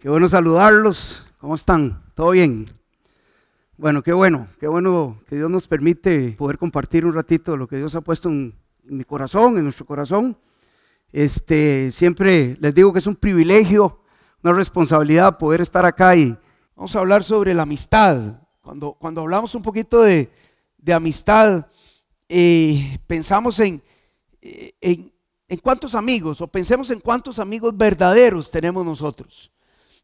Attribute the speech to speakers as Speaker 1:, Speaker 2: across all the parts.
Speaker 1: Qué bueno saludarlos. ¿Cómo están? ¿Todo bien? Bueno, qué bueno, qué bueno que Dios nos permite poder compartir un ratito de lo que Dios ha puesto en, mi corazón, en nuestro corazón. Este, siempre les digo que es un privilegio, una responsabilidad poder estar acá y vamos a hablar sobre la amistad. Cuando, cuando hablamos un poquito de, amistad, eh, pensamos en, eh, en, en cuántos amigos, o pensemos en cuántos amigos verdaderos tenemos nosotros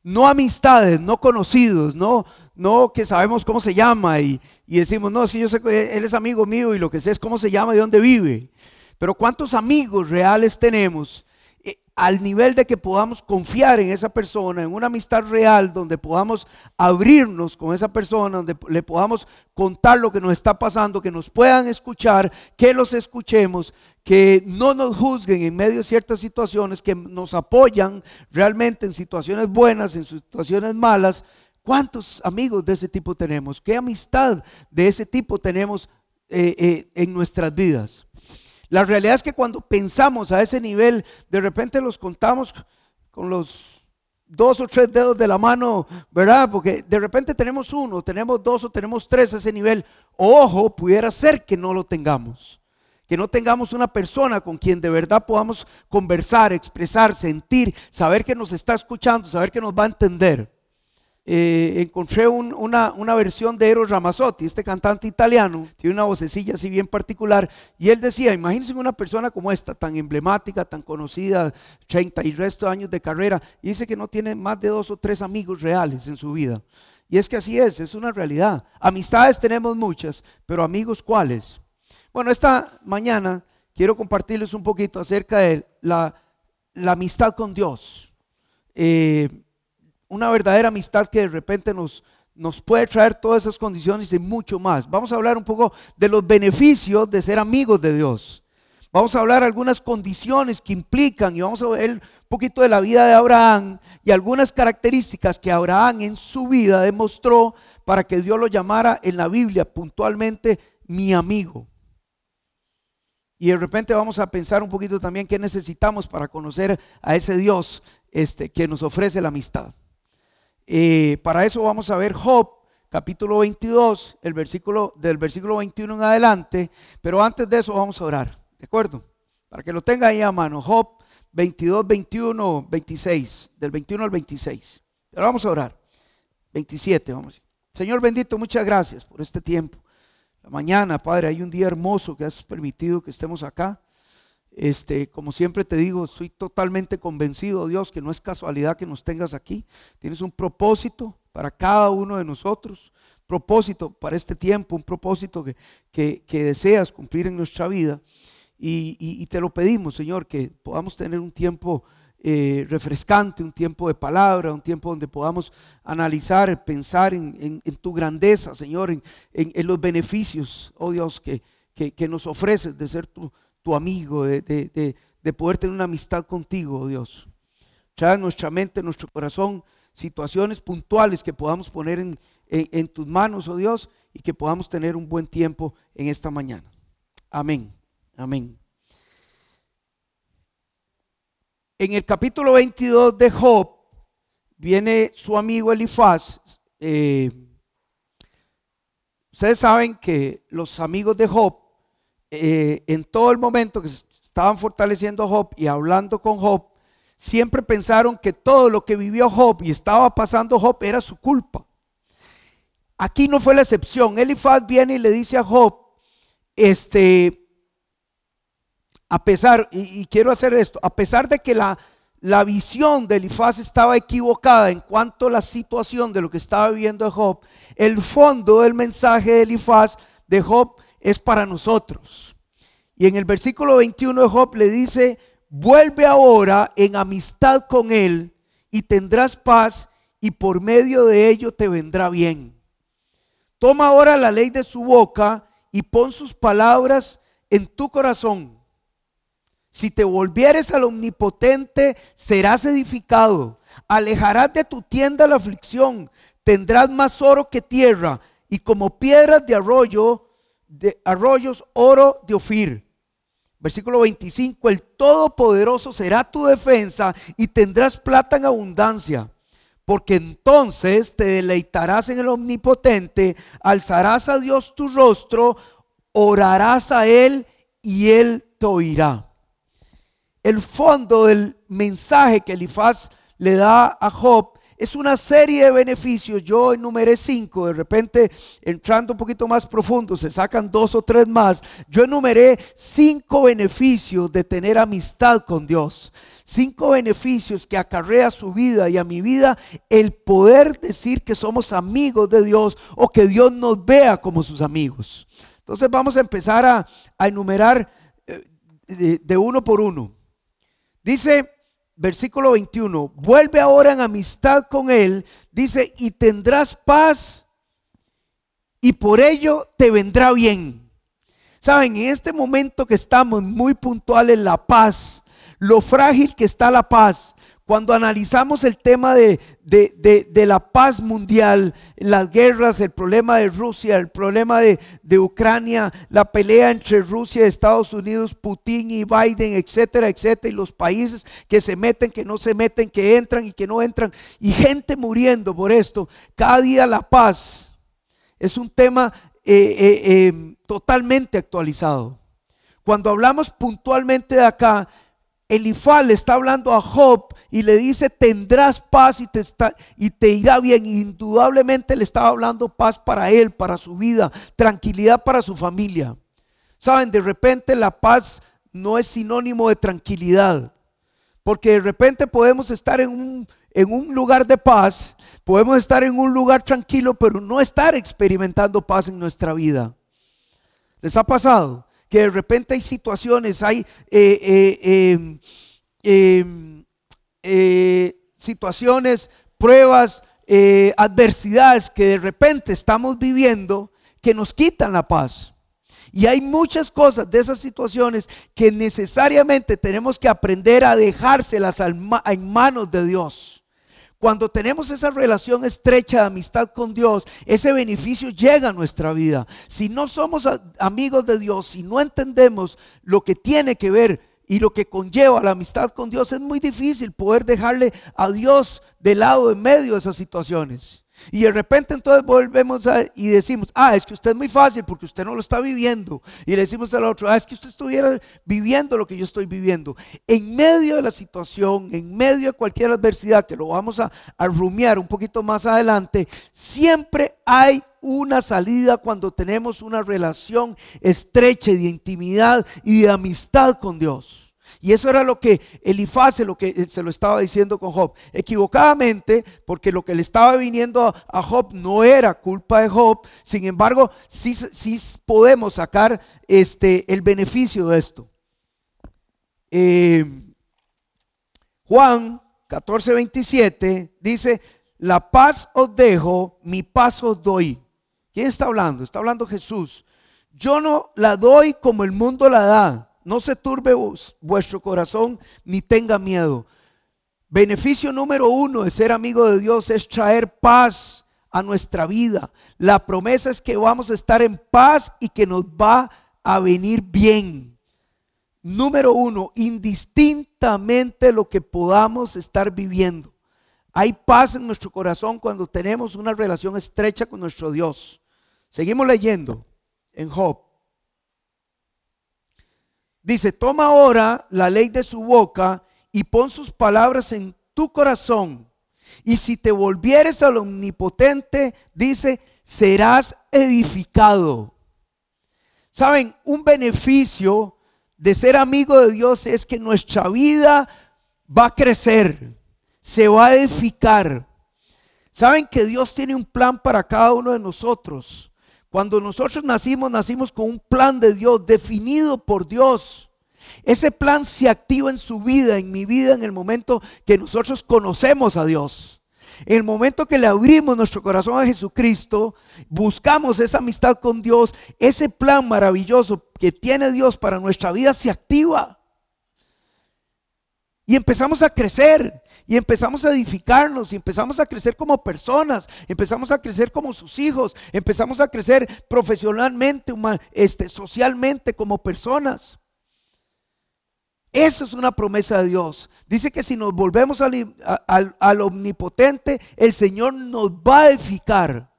Speaker 1: no amistades, no conocidos, no, no que sabemos cómo se llama y, decimos, no, es que yo sé que él es amigo mío y lo que sé es cómo se llama y dónde vive. Pero ¿cuántos amigos reales tenemos eh, al nivel de que podamos confiar en esa persona, en una amistad real, donde podamos abrirnos con esa persona, donde le podamos contar lo que nos está pasando, que nos puedan escuchar, que los escuchemos, que no nos juzguen en medio de ciertas situaciones, que nos apoyan realmente en situaciones buenas, en situaciones malas. ¿Cuántos amigos de ese tipo tenemos? ¿Qué amistad de ese tipo tenemos eh, eh, en nuestras vidas? La realidad es que cuando pensamos a ese nivel, de repente los contamos con los dos o tres dedos de la mano, ¿verdad? Porque de repente tenemos uno, tenemos dos o tenemos tres a ese nivel. Ojo, pudiera ser que no lo tengamos. Que no tengamos una persona con quien de verdad podamos conversar, expresar, sentir, saber que nos está escuchando, saber que nos va a entender. Eh, encontré una, versión de Eros Ramazzotti, este cantante italiano, tiene una vocecilla así bien particular, y él decía, imagínense una persona como esta, tan emblemática, tan conocida, 30 y resto de años de carrera, y dice que no tiene más de dos o tres amigos reales en su vida. Y es que así es, es una realidad. Amistades tenemos muchas, pero amigos cuáles? Bueno, esta mañana quiero compartirles un poquito acerca de la, amistad con Dios. Eh, una verdadera amistad que de repente nos, nos puede traer todas esas condiciones y mucho más. Vamos a hablar un poco de los beneficios de ser amigos de Dios. Vamos a hablar algunas condiciones que implican y vamos a ver un poquito de la vida de Abraham y algunas características que Abraham en su vida demostró para que Dios lo llamara en la Biblia puntualmente mi amigo. Y de repente vamos a pensar un poquito también qué necesitamos para conocer a ese Dios este, que nos ofrece la amistad. Eh, para eso vamos a ver Job, capítulo 22, el versículo, del versículo 21 en adelante. Pero antes de eso vamos a orar, ¿de acuerdo? Para que lo tenga ahí a mano. Job 22, 21, 26, del 21 al 26. Pero vamos a orar. 27, vamos. Señor bendito, muchas gracias por este tiempo. La mañana, Padre, hay un día hermoso que has permitido que estemos acá. Este, como siempre te digo, estoy totalmente convencido, Dios, que no es casualidad que nos tengas aquí. Tienes un propósito para cada uno de nosotros, propósito para este tiempo, un propósito que, que, deseas cumplir en nuestra vida. Y, te lo pedimos, Señor, que podamos tener un tiempo eh, refrescante, un tiempo de palabra, un tiempo donde podamos analizar, pensar en, tu grandeza, Señor, en, los beneficios, oh Dios, que, que nos ofreces de ser tu tu amigo, de, poder tener una amistad contigo, oh Dios. Trae en nuestra mente, en nuestro corazón, situaciones puntuales que podamos poner en, en tus manos, oh Dios, y que podamos tener un buen tiempo en esta mañana. Amén. Amén. En el capítulo 22 de Job viene su amigo Elifaz. Eh, ustedes saben que los amigos de Job eh, en todo el momento que estaban fortaleciendo a Job y hablando con Job, siempre pensaron que todo lo que vivió Job y estaba pasando Job era su culpa. Aquí no fue la excepción. Elifaz viene y le dice a Job, este, a pesar, y, quiero hacer esto, a pesar de que la, la visión de Elifaz estaba equivocada en cuanto a la situación de lo que estaba viviendo Job, el fondo del mensaje de Elifaz de Job es para nosotros. Y en el versículo 21 de Job le dice, vuelve ahora en amistad con él y tendrás paz y por medio de ello te vendrá bien. Toma ahora la ley de su boca y pon sus palabras en tu corazón. Si te volvieres al omnipotente, serás edificado. Alejarás de tu tienda la aflicción. Tendrás más oro que tierra y como piedras de arroyo de arroyos oro de Ofir. Versículo 25, el Todopoderoso será tu defensa y tendrás plata en abundancia. porque entonces te deleitarás en el omnipotente, alzarás a Dios tu rostro, orarás a Él y Él te oirá. El fondo del mensaje que Elifaz le da a Job es una serie de beneficios. Yo enumeré cinco, de repente entrando un poquito más profundo, se sacan dos o tres más. Yo enumeré cinco beneficios de tener amistad con Dios. Cinco beneficios que acarrea su vida y a mi vida el poder decir que somos amigos de Dios o que Dios nos vea como sus amigos. Entonces vamos a empezar a, enumerar eh, de uno por uno. Dice versículo 21, vuelve ahora en amistad con Él, dice, y tendrás paz y por ello te vendrá bien. Saben, en este momento que estamos muy puntuales, la paz, lo frágil que está la paz, cuando analizamos el tema de, la paz mundial, las guerras, el problema de Rusia, el problema de, Ucrania, la pelea entre Rusia y Estados Unidos, Putin y Biden, etcétera, etcétera, y los países que se meten, que no se meten, que entran y que no entran, y gente muriendo por esto, cada día la paz es un tema eh, eh, eh, totalmente actualizado. Cuando hablamos puntualmente de acá, Elifal le está hablando a Job y le dice, tendrás paz y te, está, y te irá bien. Indudablemente le estaba hablando paz para él, para su vida, tranquilidad para su familia. Saben, de repente la paz no es sinónimo de tranquilidad, porque de repente podemos estar en un, en un lugar de paz, podemos estar en un lugar tranquilo, pero no estar experimentando paz en nuestra vida. ¿Les ha pasado? Que de repente hay situaciones, hay eh, eh, em, em, eh, situaciones, pruebas, adversidades que de repente estamos viviendo que nos quitan la paz. Y hay muchas cosas de esas situaciones que necesariamente tenemos que aprender a dejárselas en manos de Dios. Cuando tenemos esa relación estrecha de amistad con Dios, ese beneficio llega a nuestra vida. Si no somos amigos de Dios, si no entendemos lo que tiene que ver y lo que conlleva la amistad con Dios, es muy difícil poder dejarle a Dios de lado en medio de esas situaciones. Y de repente entonces volvemos a, y decimos, ah, es que usted es muy fácil porque usted no lo está viviendo. Y le decimos al otro, ah, es que usted estuviera viviendo lo que yo estoy viviendo. En medio de la situación, en medio de cualquier adversidad, que lo vamos a, a rumiar un poquito más adelante, siempre hay una salida cuando tenemos una relación estrecha de intimidad y de amistad con Dios. Y eso era lo que Elifaz lo que se lo estaba diciendo con Job. Equivocadamente, porque lo que le estaba viniendo a Job no era culpa de Job. Sin embargo, sí, podemos sacar este, el beneficio de esto. Eh, Juan 14, 27 dice, la paz os dejo, mi paz os doy. ¿Quién está hablando? Está hablando Jesús. Yo no la doy como el mundo la da. No se turbe vuestro corazón ni tenga miedo. Beneficio número uno de ser amigo de Dios es traer paz a nuestra vida. La promesa es que vamos a estar en paz y que nos va a venir bien. Número uno, indistintamente lo que podamos estar viviendo. Hay paz en nuestro corazón cuando tenemos una relación estrecha con nuestro Dios. Seguimos leyendo en Job. Dice, toma ahora la ley de su boca y pon sus palabras en tu corazón. Y si te volvieres al omnipotente, dice, serás edificado. Saben, un beneficio de ser amigo de Dios es que nuestra vida va a crecer, se va a edificar. Saben que Dios tiene un plan para cada uno de nosotros. Cuando nosotros nacimos, nacimos con un plan de Dios definido por Dios. Ese plan se activa en su vida, en mi vida, en el momento que nosotros conocemos a Dios. En el momento que le abrimos nuestro corazón a Jesucristo, buscamos esa amistad con Dios, ese plan maravilloso que tiene Dios para nuestra vida se activa. Y empezamos a crecer, y empezamos a edificarnos, y empezamos a crecer como personas, empezamos a crecer como sus hijos, empezamos a crecer profesionalmente, este, socialmente como personas. Eso es una promesa de Dios. Dice que si nos volvemos al, omnipotente, el Señor nos va a edificar.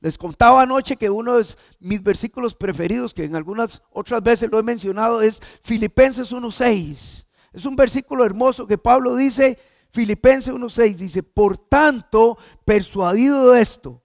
Speaker 1: Les contaba anoche que uno de mis versículos preferidos, que en algunas otras veces lo he mencionado, es Filipenses 1.6. Es un versículo hermoso que Pablo dice, Filipenses 1.6, dice, por tanto, persuadido de esto,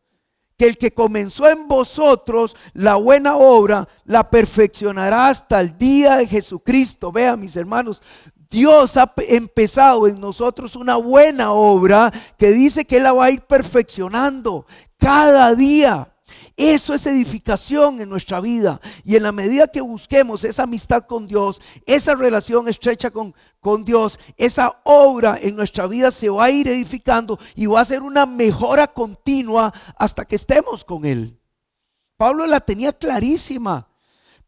Speaker 1: que el que comenzó en vosotros la buena obra, la perfeccionará hasta el día de Jesucristo. Vean mis hermanos, Dios ha empezado en nosotros una buena obra que dice que Él la va a ir perfeccionando cada día. Eso es edificación en nuestra vida. Y en la medida que busquemos esa amistad con Dios, esa relación estrecha con, con Dios, esa obra en nuestra vida se va a ir edificando y va a ser una mejora continua hasta que estemos con Él. Pablo la tenía clarísima.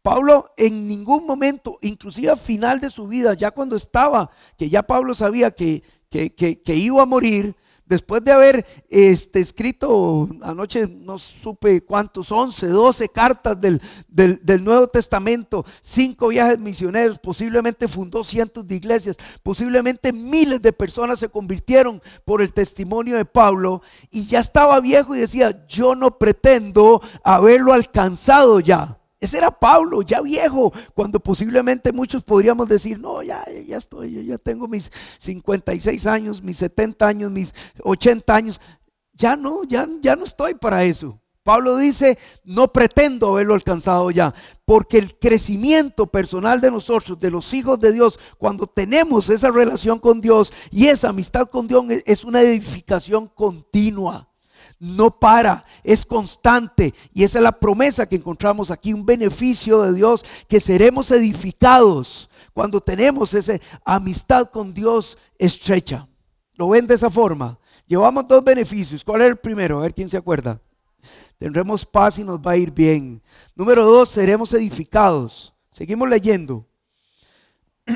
Speaker 1: Pablo en ningún momento, inclusive al final de su vida, ya cuando estaba, que ya Pablo sabía que, que, que iba a morir, después de haber este, escrito, anoche no supe cuántos, 11, 12 cartas del, del, Nuevo Testamento, cinco viajes misioneros, posiblemente fundó cientos de iglesias, posiblemente miles de personas se convirtieron por el testimonio de Pablo y ya estaba viejo y decía, yo no pretendo haberlo alcanzado ya. Ese era Pablo, ya viejo, cuando posiblemente muchos podríamos decir, no, ya, ya estoy, yo ya tengo mis 56 años, mis 70 años, mis 80 años. Ya no, ya, ya no estoy para eso. Pablo dice, no pretendo haberlo alcanzado ya, porque el crecimiento personal de nosotros, de los hijos de Dios, cuando tenemos esa relación con Dios y esa amistad con Dios, es una edificación continua no para, es constante. Y esa es la promesa que encontramos aquí, un beneficio de Dios, que seremos edificados cuando tenemos esa amistad con Dios estrecha. ¿Lo ven de esa forma? Llevamos dos beneficios. ¿Cuál es el primero? A ver quién se acuerda. Tendremos paz y nos va a ir bien. Número dos, seremos edificados. Seguimos leyendo.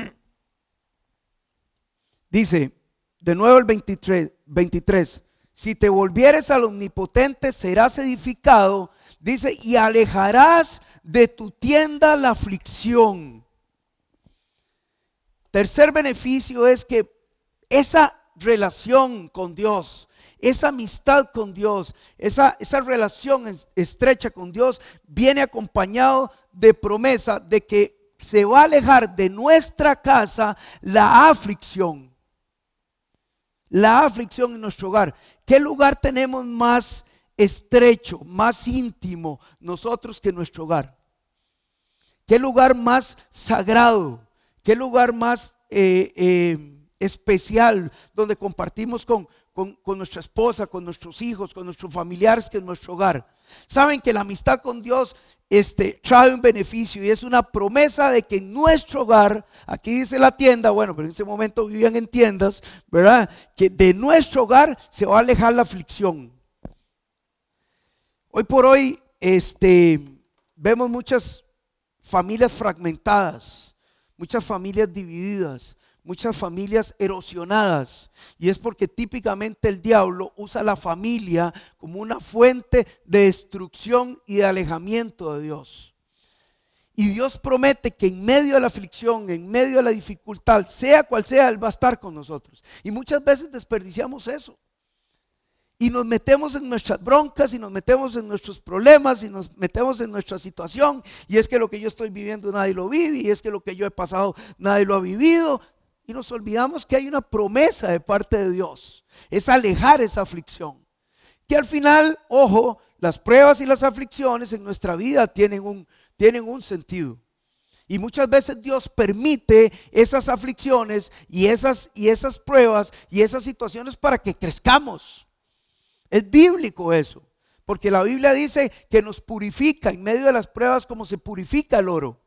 Speaker 1: Dice, de nuevo el 23, 23 si te volvieres al omnipotente, serás edificado, dice, y alejarás de tu tienda la aflicción. Tercer beneficio es que esa relación con Dios, esa amistad con Dios, esa, esa relación estrecha con Dios viene acompañado de promesa de que se va a alejar de nuestra casa la aflicción la aflicción en nuestro hogar. ¿Qué lugar tenemos más estrecho, más íntimo nosotros que nuestro hogar? ¿Qué lugar más sagrado? ¿Qué lugar más eh, eh, especial donde compartimos con, con, nuestra esposa, con nuestros hijos, con nuestros familiares que en nuestro hogar? Saben que la amistad con Dios este, trae un beneficio y es una promesa de que en nuestro hogar, aquí dice la tienda, bueno, pero en ese momento vivían en tiendas, ¿verdad? Que de nuestro hogar se va a alejar la aflicción. Hoy por hoy, este, vemos muchas familias fragmentadas, muchas familias divididas, muchas familias erosionadas. Y es porque típicamente el diablo usa la familia como una fuente de destrucción y de alejamiento de Dios. Y Dios promete que en medio de la aflicción, en medio de la dificultad, sea cual sea, Él va a estar con nosotros. Y muchas veces desperdiciamos eso. Y nos metemos en nuestras broncas y nos metemos en nuestros problemas y nos metemos en nuestra situación. Y es que lo que yo estoy viviendo nadie lo vive. Y es que lo que yo he pasado nadie lo ha vivido. Y nos olvidamos que hay una promesa de parte de Dios. Es alejar esa aflicción. Que al final, ojo, las pruebas y las aflicciones en nuestra vida tienen un, tienen un sentido. Y muchas veces Dios permite esas aflicciones y esas, y esas pruebas y esas situaciones para que crezcamos. Es bíblico eso. Porque la Biblia dice que nos purifica en medio de las pruebas como se purifica el oro.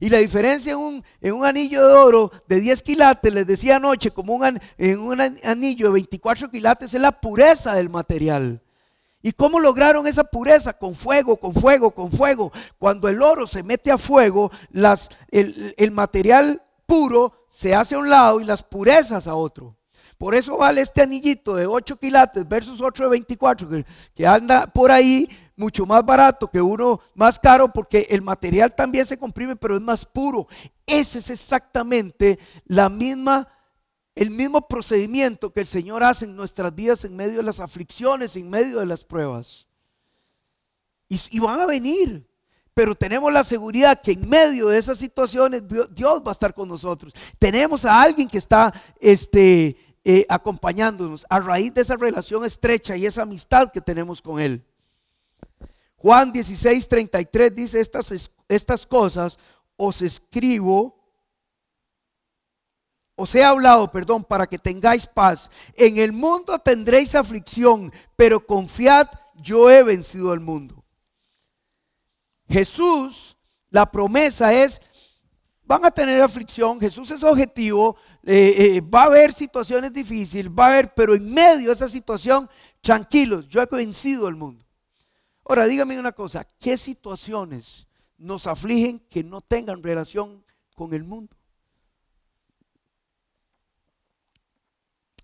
Speaker 1: Y la diferencia en un, en un, anillo de oro de 10 quilates, les decía anoche, como un, en un anillo de 24 quilates, es la pureza del material. ¿Y cómo lograron esa pureza? Con fuego, con fuego, con fuego. Cuando el oro se mete a fuego, las, el, el material puro se hace a un lado y las purezas a otro. Por eso vale este anillito de 8 quilates versus otro de 24 que, que anda por ahí mucho más barato que uno más caro porque el material también se comprime, pero es más puro. Ese es exactamente la misma el mismo procedimiento que el Señor hace en nuestras vidas en medio de las aflicciones, en medio de las pruebas. Y, van a venir, pero tenemos la seguridad que en medio de esas situaciones Dios va a estar con nosotros. Tenemos a alguien que está este, eh, acompañándonos a raíz de esa relación estrecha y esa amistad que tenemos con Él. Juan 16, 33 dice estas, estas cosas os escribo os he hablado, perdón, para que tengáis paz. En el mundo tendréis aflicción, pero confiad, yo he vencido al mundo. Jesús, la promesa es, van a tener aflicción, Jesús es objetivo, eh, eh, va a haber situaciones difíciles, va a haber, pero en medio de esa situación, tranquilos, yo he vencido al mundo. Ahora, dígame una cosa, ¿qué situaciones nos afligen que no tengan relación con el mundo?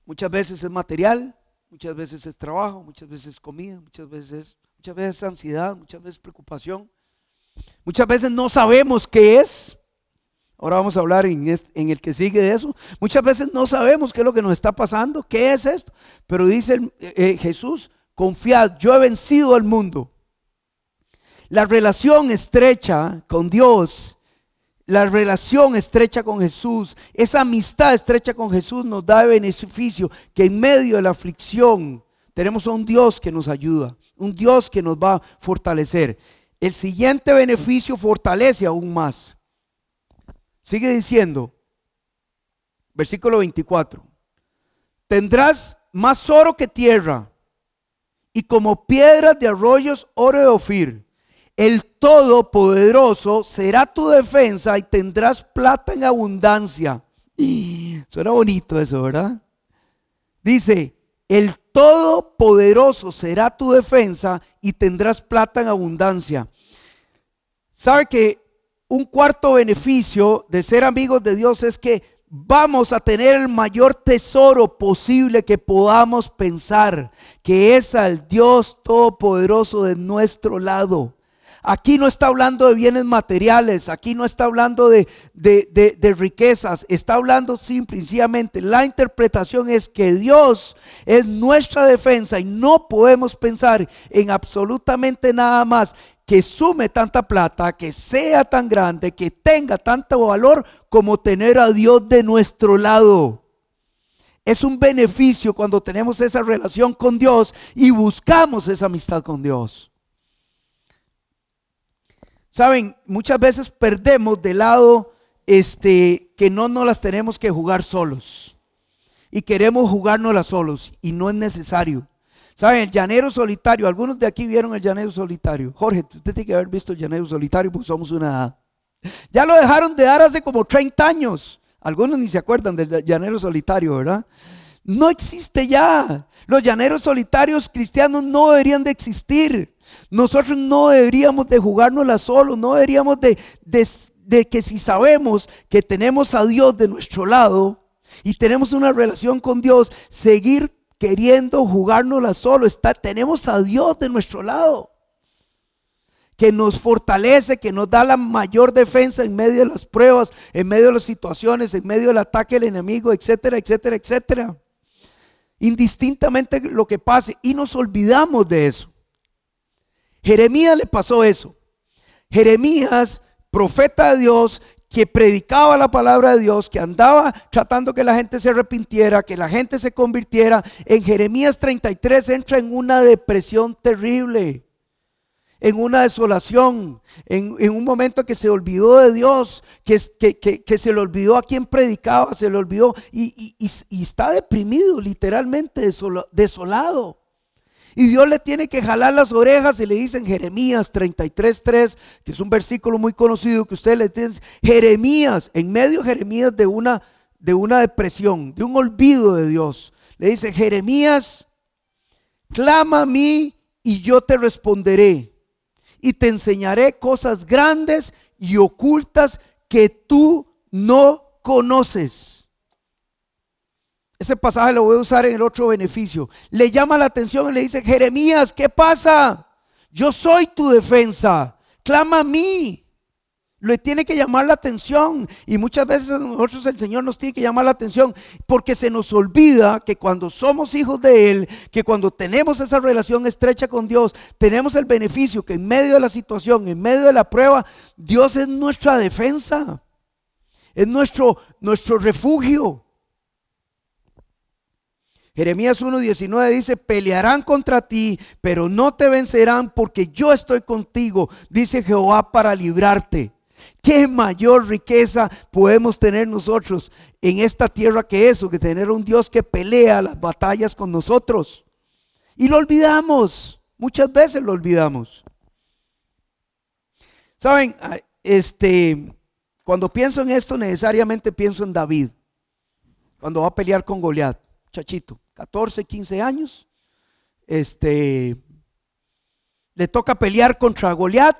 Speaker 1: Muchas veces es material, muchas veces es trabajo, muchas veces es comida, muchas veces, muchas veces ansiedad, muchas veces preocupación. Muchas veces no sabemos qué es. Ahora vamos a hablar en, el que sigue de eso. Muchas veces no sabemos qué es lo que nos está pasando, qué es esto. Pero dice eh, eh, Jesús, confiad, yo he vencido al mundo. La relación estrecha con Dios la relación estrecha con Jesús, esa amistad estrecha con Jesús nos da beneficio que en medio de la aflicción tenemos a un Dios que nos ayuda, un Dios que nos va a fortalecer. El siguiente beneficio fortalece aún más. Sigue diciendo, versículo 24, tendrás más oro que tierra y como piedras de arroyos oro de Ofir el Todopoderoso será tu defensa y tendrás plata en abundancia. Suena bonito eso, ¿verdad? Dice, el Todopoderoso será tu defensa y tendrás plata en abundancia. ¿Sabe que un cuarto beneficio de ser amigos de Dios es que vamos a tener el mayor tesoro posible que podamos pensar, que es al Dios Todopoderoso de nuestro lado. Aquí no está hablando de bienes materiales, aquí no está hablando de, riquezas, está hablando simplemente, la interpretación es que Dios es nuestra defensa y no podemos pensar en absolutamente nada más que sume tanta plata, que sea tan grande, que tenga tanto valor como tener a Dios de nuestro lado. Es un beneficio cuando tenemos esa relación con Dios y buscamos esa amistad con Dios. Saben, muchas veces perdemos de lado este, que no nos las tenemos que jugar solos. Y queremos jugárnoslas solos y no es necesario. ¿Saben? El llanero solitario, algunos de aquí vieron el llanero solitario. Jorge, usted tiene que haber visto el llanero solitario porque somos una. Ya lo dejaron de dar hace como 30 años. Algunos ni se acuerdan del llanero solitario, ¿verdad? No existe ya. Los llaneros solitarios cristianos no deberían de existir. Nosotros no deberíamos de jugárnosla solo, no deberíamos de, de, que si sabemos que tenemos a Dios de nuestro lado y tenemos una relación con Dios, seguir queriendo jugárnosla solo. Está, tenemos a Dios de nuestro lado que nos fortalece, que nos da la mayor defensa en medio de las pruebas, en medio de las situaciones, en medio del ataque del enemigo, etcétera, etcétera, etcétera. Indistintamente lo que pase y nos olvidamos de eso. Jeremías le pasó eso. Jeremías, profeta de Dios, que predicaba la palabra de Dios, que andaba tratando que la gente se arrepintiera, que la gente se convirtiera, en Jeremías 33 entra en una depresión terrible, en una desolación, en, un momento que se olvidó de Dios, que, que, se le olvidó a quien predicaba, se le olvidó y, y está deprimido, literalmente desolado. Y Dios le tiene que jalar las orejas y le dice en Jeremías 33.3, que es un versículo muy conocido que usted le dice, Jeremías, en medio Jeremías de una, de una depresión, de un olvido de Dios, le dice, Jeremías, clama a mí y yo te responderé y te enseñaré cosas grandes y ocultas que tú no conoces. Ese pasaje lo voy a usar en el otro beneficio. Le llama la atención y le dice, Jeremías, ¿qué pasa? Yo soy tu defensa. Clama a mí. Le tiene que llamar la atención. Y muchas veces nosotros el Señor nos tiene que llamar la atención porque se nos olvida que cuando somos hijos de Él, que cuando tenemos esa relación estrecha con Dios, tenemos el beneficio que en medio de la situación, en medio de la prueba, Dios es nuestra defensa. Es nuestro, nuestro refugio. Jeremías 1.19 dice, pelearán contra ti, pero no te vencerán porque yo estoy contigo, dice Jehová, para librarte. ¿Qué mayor riqueza podemos tener nosotros en esta tierra que eso, que tener un Dios que pelea las batallas con nosotros? Y lo olvidamos, muchas veces lo olvidamos. Saben, ah, este, cuando pienso en esto, necesariamente pienso en David, cuando va a pelear con Goliat, chachito, 14, 15 años, este, le toca pelear contra Goliat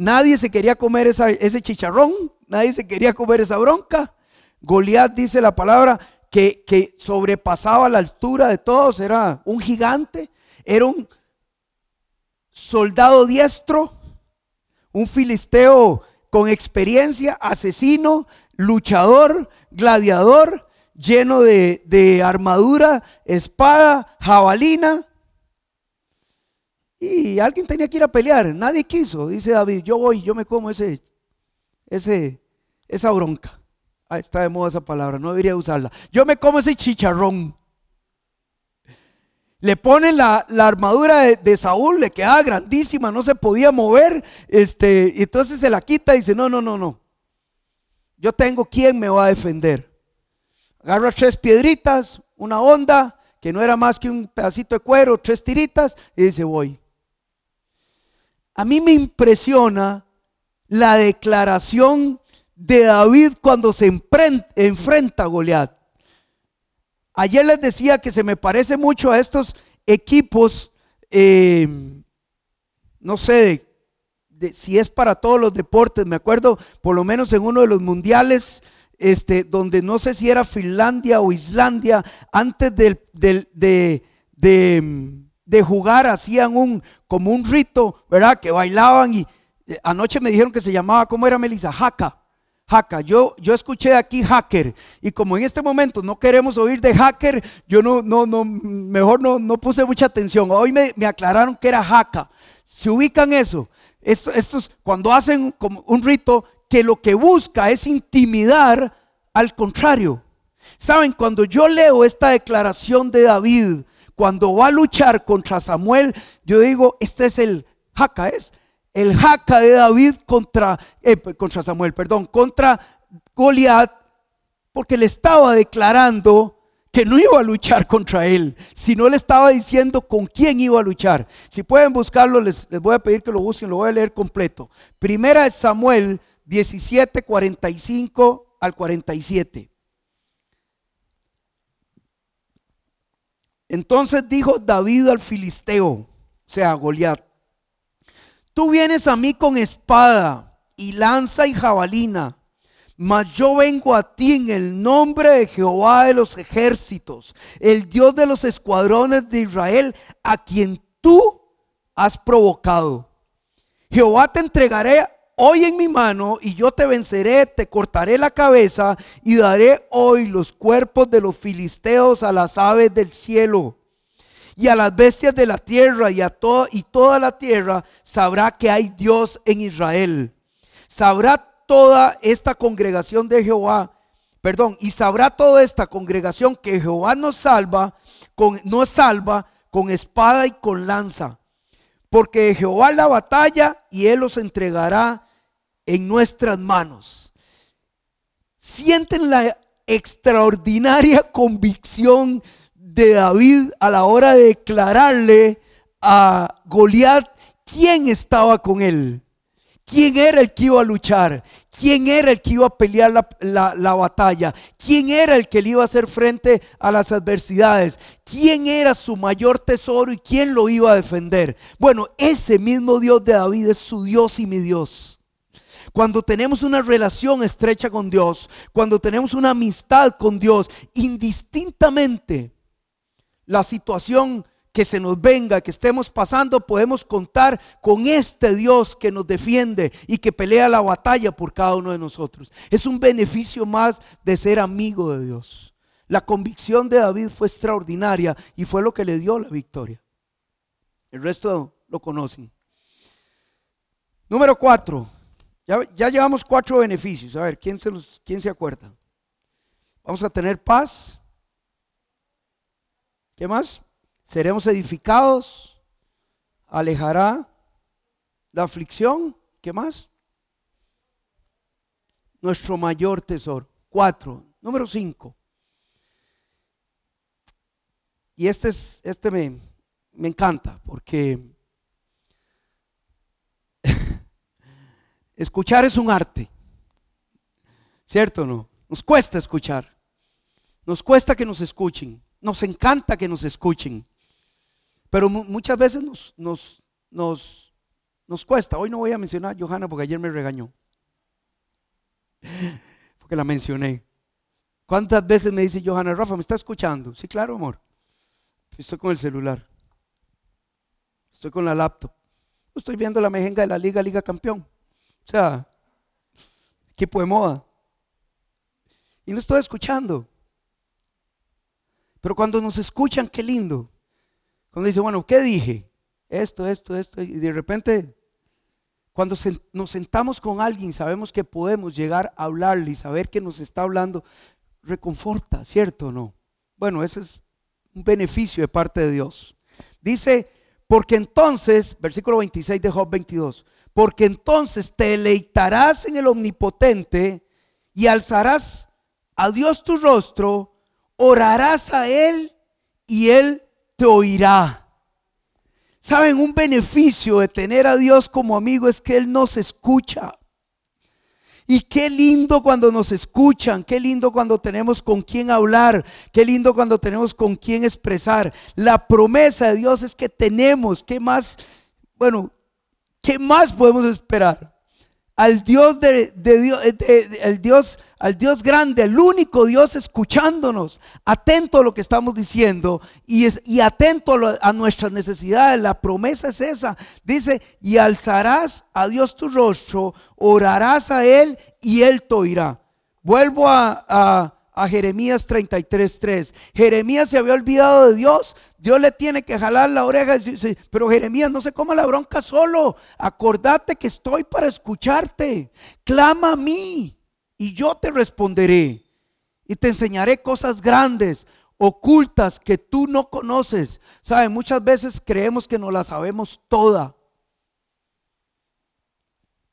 Speaker 1: Nadie se quería comer ese chicharrón, nadie se quería comer esa bronca. Goliat dice la palabra que, que sobrepasaba la altura de todos, era un gigante, era un soldado diestro, un filisteo con experiencia, asesino, luchador, gladiador, lleno de, de armadura, espada, jabalina. Y alguien tenía que ir a pelear, nadie quiso, dice David, yo voy, yo me como ese, ese, esa bronca. Ah, está de moda esa palabra, no debería usarla. Yo me como ese chicharrón. Le ponen la, armadura de, Saúl, le quedaba grandísima, no se podía mover. Este, entonces se la quita y dice, no, no, no, no. Yo tengo quien me va a defender. Agarra tres piedritas, una onda, que no era más que un pedacito de cuero, tres tiritas, y dice, voy. A mí me impresiona la declaración de David cuando se enfrenta a Goliat. Ayer les decía que se me parece mucho a estos equipos, eh, no sé si es para todos los deportes, me acuerdo por lo menos en uno de los mundiales, este, donde no sé si era Finlandia o Islandia, antes de, de jugar hacían un, como un rito, ¿verdad? Que bailaban y eh, anoche me dijeron que se llamaba, ¿cómo era Melissa? Jaca. Jaca. Yo, yo escuché aquí hacker y como en este momento no queremos oír de hacker, yo no, no, no, mejor no, no puse mucha atención. Hoy me, me aclararon que era jaca. Se ubican eso. Esto, estos, cuando hacen como un rito que lo que busca es intimidar al contrario. Saben, cuando yo leo esta declaración de David, cuando va a luchar contra Samuel, yo digo, este es el jaca, es el jaca de David contra, eh, contra Samuel, perdón, contra Goliat, porque le estaba declarando que no iba a luchar contra él, sino le estaba diciendo con quién iba a luchar. Si pueden buscarlo, les, les voy a pedir que lo busquen, lo voy a leer completo. Primera es Samuel 17, 45 al 47. Entonces dijo David al filisteo, o sea, Goliat, tú vienes a mí con espada y lanza y jabalina, mas yo vengo a ti en el nombre de Jehová de los ejércitos, el Dios de los escuadrones de Israel, a quien tú has provocado. Jehová te entregaré hoy en mi mano y yo te venceré, te cortaré la cabeza y daré hoy los cuerpos de los filisteos a las aves del cielo y a las bestias de la tierra y a todo y toda la tierra sabrá que hay Dios en Israel. Sabrá toda esta congregación de Jehová, perdón, y sabrá toda esta congregación que Jehová nos salva, con, nos salva con espada y con lanza. Porque Jehová la batalla y él los entregará en nuestras manos. Sienten la extraordinaria convicción de David a la hora de declararle a Goliat quién estaba con él, quién era el que iba a luchar, quién era el que iba a pelear la, la, batalla, quién era el que le iba a hacer frente a las adversidades, quién era su mayor tesoro y quién lo iba a defender. Bueno, ese mismo Dios de David es su Dios y mi Dios. Cuando tenemos una relación estrecha con Dios, cuando tenemos una amistad con Dios, indistintamente la situación que se nos venga, que estemos pasando, podemos contar con este Dios que nos defiende y que pelea la batalla por cada uno de nosotros. Es un beneficio más de ser amigo de Dios. La convicción de David fue extraordinaria y fue lo que le dio la victoria. El resto lo conocen. Número cuatro. Ya, llevamos cuatro beneficios. A ver, ¿quién se, ¿quién se acuerda? Vamos a tener paz. ¿Qué más? Seremos edificados. Alejará la aflicción. ¿Qué más? Nuestro mayor tesoro. Cuatro. Número cinco. Y este, es, este me, me encanta porque escuchar es un arte. ¿Cierto o no? Nos cuesta escuchar. Nos cuesta que nos escuchen. Nos encanta que nos escuchen. Pero muchas veces nos, nos, nos, nos cuesta. Hoy no voy a mencionar a Johanna porque ayer me regañó. Porque la mencioné. ¿Cuántas veces me dice Johanna, Rafa, ¿me está escuchando? Sí, claro, amor. Estoy con el celular. Estoy con la laptop. Estoy viendo la mejenga de la Liga, Liga Campeón. O sea, equipo de moda. Y no estoy escuchando. Pero cuando nos escuchan, qué lindo. Cuando dice, bueno, ¿qué dije? Esto, esto, esto. Y de repente, cuando nos sentamos con alguien, sabemos que podemos llegar a hablarle y saber que nos está hablando, reconforta, ¿cierto o no? Bueno, ese es un beneficio de parte de Dios. Dice, porque entonces, versículo 26 de Job 22, porque entonces te deleitarás en el omnipotente y alzarás a Dios tu rostro, orarás a Él y Él te oirá. Saben, un beneficio de tener a Dios como amigo es que Él nos escucha. Y qué lindo cuando nos escuchan, qué lindo cuando tenemos con quién hablar, qué lindo cuando tenemos con quién expresar. La promesa de Dios es que tenemos, ¿qué más? Bueno, ¿qué más podemos esperar? Al Dios de, Dios, Dios, al Dios grande, el único Dios escuchándonos, atento a lo que estamos diciendo y, es, y atento a, a nuestras necesidades. La promesa es esa. Dice, y alzarás a Dios tu rostro, orarás a Él y Él te oirá. Vuelvo a, a, a Jeremías 33.3. Jeremías se había olvidado de Dios. Dios le tiene que jalar la oreja y pero Jeremías, no se coma la bronca solo. Acordate que estoy para escucharte. Clama a mí y yo te responderé. Y te enseñaré cosas grandes, ocultas que tú no conoces. Saben, muchas veces creemos que no la sabemos toda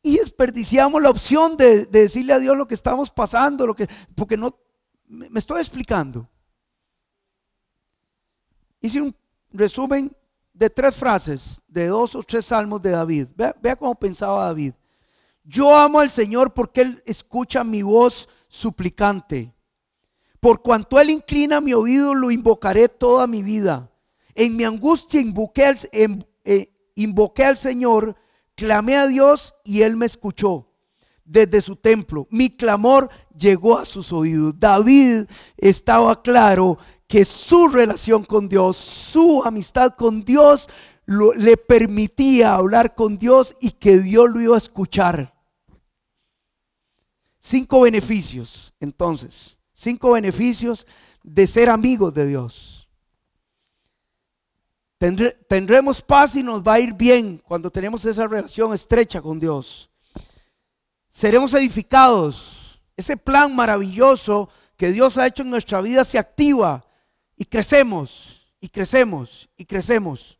Speaker 1: y desperdiciamos la opción de, decirle a Dios lo que estamos pasando, lo que, porque no, me, estoy explicando. Hice un resumen de tres frases, de dos o tres salmos de David. Vea, cómo pensaba David. Yo amo al Señor porque Él escucha mi voz suplicante. Por cuanto Él inclina mi oído, lo invocaré toda mi vida. En mi angustia invoqué al, eh, invoqué al Señor Clamé a Dios y Él me escuchó desde su templo. Mi clamor llegó a sus oídos. David estaba claro que su relación con Dios, su amistad con Dios, le permitía hablar con Dios y que Dios lo iba a escuchar. Cinco beneficios, entonces, cinco beneficios de ser amigos de Dios tendremos paz y nos va a ir bien cuando tenemos esa relación estrecha con Dios. Seremos edificados. Ese plan maravilloso que Dios ha hecho en nuestra vida se activa y crecemos y crecemos y crecemos.